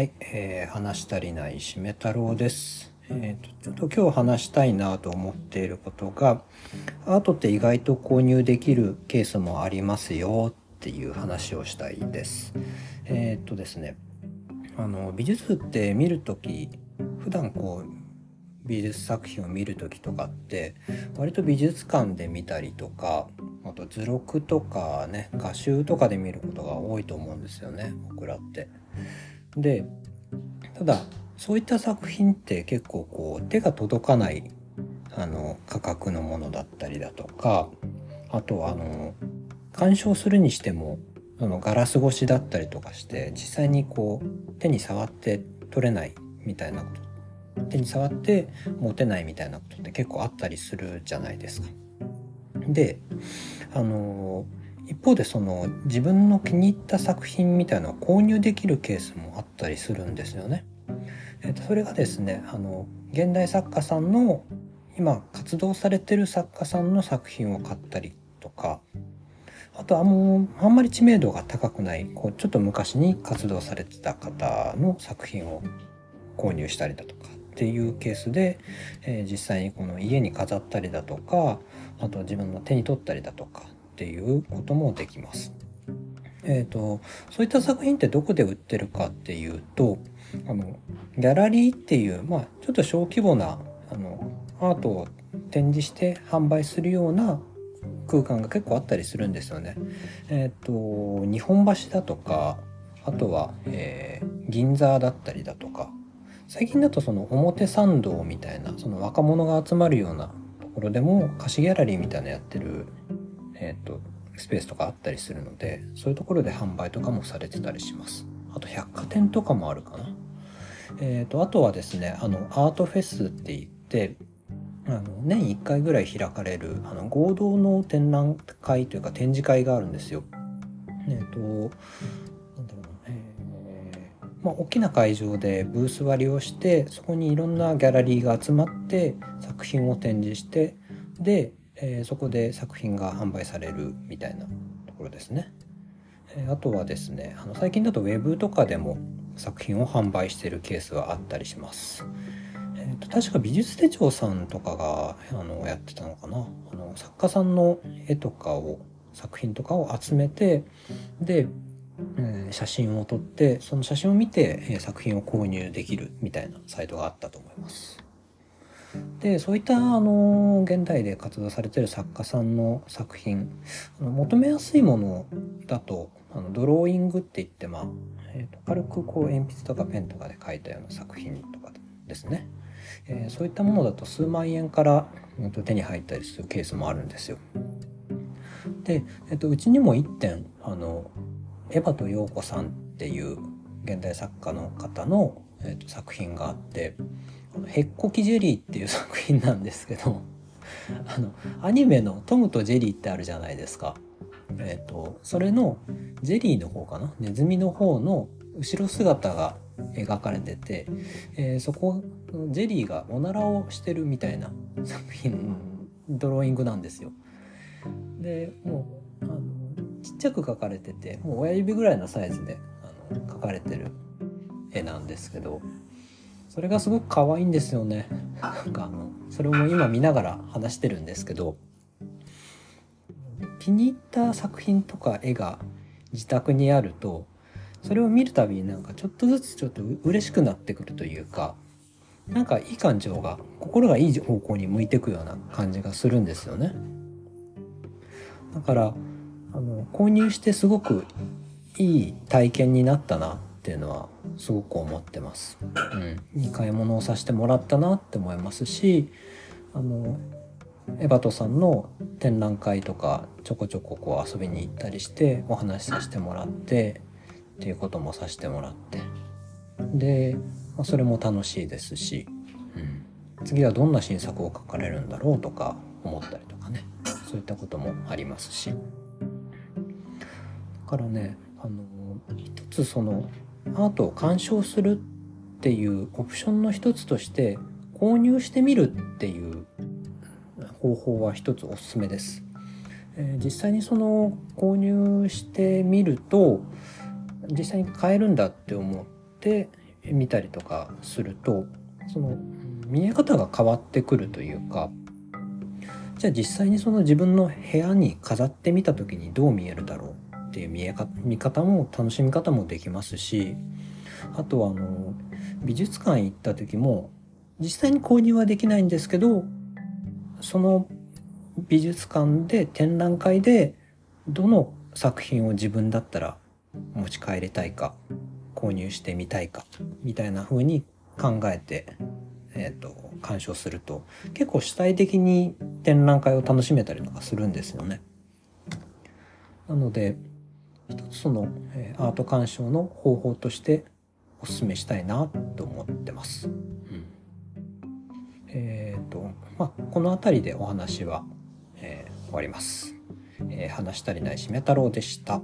はい、えー、話し足りないしめ太郎です。えーと、ちょっと今日話したいなと思っていることが、アートって意外と購入できるケースもありますよっていう話をしたいです。えっ、とですね、あの美術って見るとき、普段こう美術作品を見る時とかって割と美術館で見たりとかあと図録とかね画集とかで見ることが多いと思うんですよね僕らって。でただそういった作品って結構こう手が届かないあの価格のものだったりだとかあとはあの鑑賞するにしてもそのガラス越しだったりとかして実際にこう手に触って撮れないみたいなこと手に触って持てないみたいなことって結構あったりするじゃないですか。であの一方でその自分の気に入った作品みたいなのを購入できるケースもあったりするんですよね。えー、とそれがですねあの現代作家さんの今活動されてる作家さんの作品を買ったりとかあとはもうあんまり知名度が高くないこうちょっと昔に活動されてた方の作品を購入したりだとかっていうケースで、えー、実際にこの家に飾ったりだとかあと自分の手に取ったりだとかっていうこともできます。えーと、そういった作品ってどこで売ってるかっていうとあのギャラリーっていう、まあ、ちょっと小規模なあのアートを展示して販売するような空間が結構あったりするんですよね。えっ、ー、と日本橋だとかあとは、えー、銀座だったりだとか最近だとその表参道みたいなその若者が集まるようなところでも貸しギャラリーみたいなやってる、えーと、スペースとかあったりするのでそういうところで販売とかもされてたりします。あと百貨店とかもあるかな。えーと、あとはですねあのアートフェスって言ってあの年1回ぐらい開かれるあの合同の展覧会というか展示会があるんですよ。えっ、ー、となんだろうま、大きな会場でブース割りをしてそこにいろんなギャラリーが集まって作品を展示してで、えー、そこで作品が販売されるみたいなところですね。えー、あとはですねあの最近だとウェブとかでも作品を販売してるケースがあったりします。えーと、確か美術手帳さんとかがあのやってたのかなあの作家さんの絵とかを作品とかを集めてでえ写真を撮ってその写真を見てえ作品を購入できるみたいなサイトがあったと思います。でそういったあの現代で活動されてる作家さんの作品あの求めやすいものだとあのドローイングって言って、まあえーと、軽くこう鉛筆とかペンとかで描いたような作品とかですね、えー、そういったものだと数万円から、えー、と手に入ったりするケースもあるんですよ。で、えー、とうちにも1点あのエヴァと陽子さんっていう現代作家の方の、えー、と作品があって「へっこきジェリー」っていう作品なんですけど あのアニメの「トムとジェリー」ってあるじゃないですか。えーと、それのジェリーの方かな？ネズミの方の後ろ姿が描かれてて、えー、そこジェリーがおならをしてるみたいな作品ドローイングなんですよ。でもうあのちっちゃく描かれててもう親指ぐらいのサイズであの描かれてる絵なんですけどそれがすごく可愛いんですよね。なんかあのそれも今見ながら話してるんですけど。気に入った作品とか絵が自宅にあるとそれを見るたびになんかちょっとずつちょっと嬉しくなってくるというかなんかいい感情が心がいい方向に向いていくような感じがするんですよね。だからあの購入してすごくいい体験になったな。っていうのはすごく思ってます。うん、いい買い物をさせてもらったなって思いますしあのエバトさんの展覧会とかちょこちょここう遊びに行ったりしてお話しさせてもらってっていうこともさせてもらって。で、まあ、それも楽しいですし、うん、次はどんな新作を書かれるんだろうとか思ったりとかね。そういったこともありますし。だからねあの一つそのアートを鑑賞するっていうオプションの一つとして購入してみるっていう方法は一つおすすめです。え、実際にその購入してみると実際に買えるんだって思って見たりとかするとその見え方が変わってくるというかじゃあ実際にその自分の部屋に飾ってみた時にどう見えるだろうっていう見えか見方も楽しみ方もできますしあとはあの美術館行った時も実際に購入はできないんですけどその美術館で展覧会でどの作品を自分だったら持ち帰りたいか購入してみたいかみたいな風に考えて、えーと、鑑賞すると結構主体的に展覧会を楽しめたりとかするんですよね。なので一つその、えー、アート鑑賞の方法としてお勧めしたいなと思ってます。うん、えっ、ー、とまあこの辺りでお話は、えー、終わります。えー、話したりないしめ太郎でした。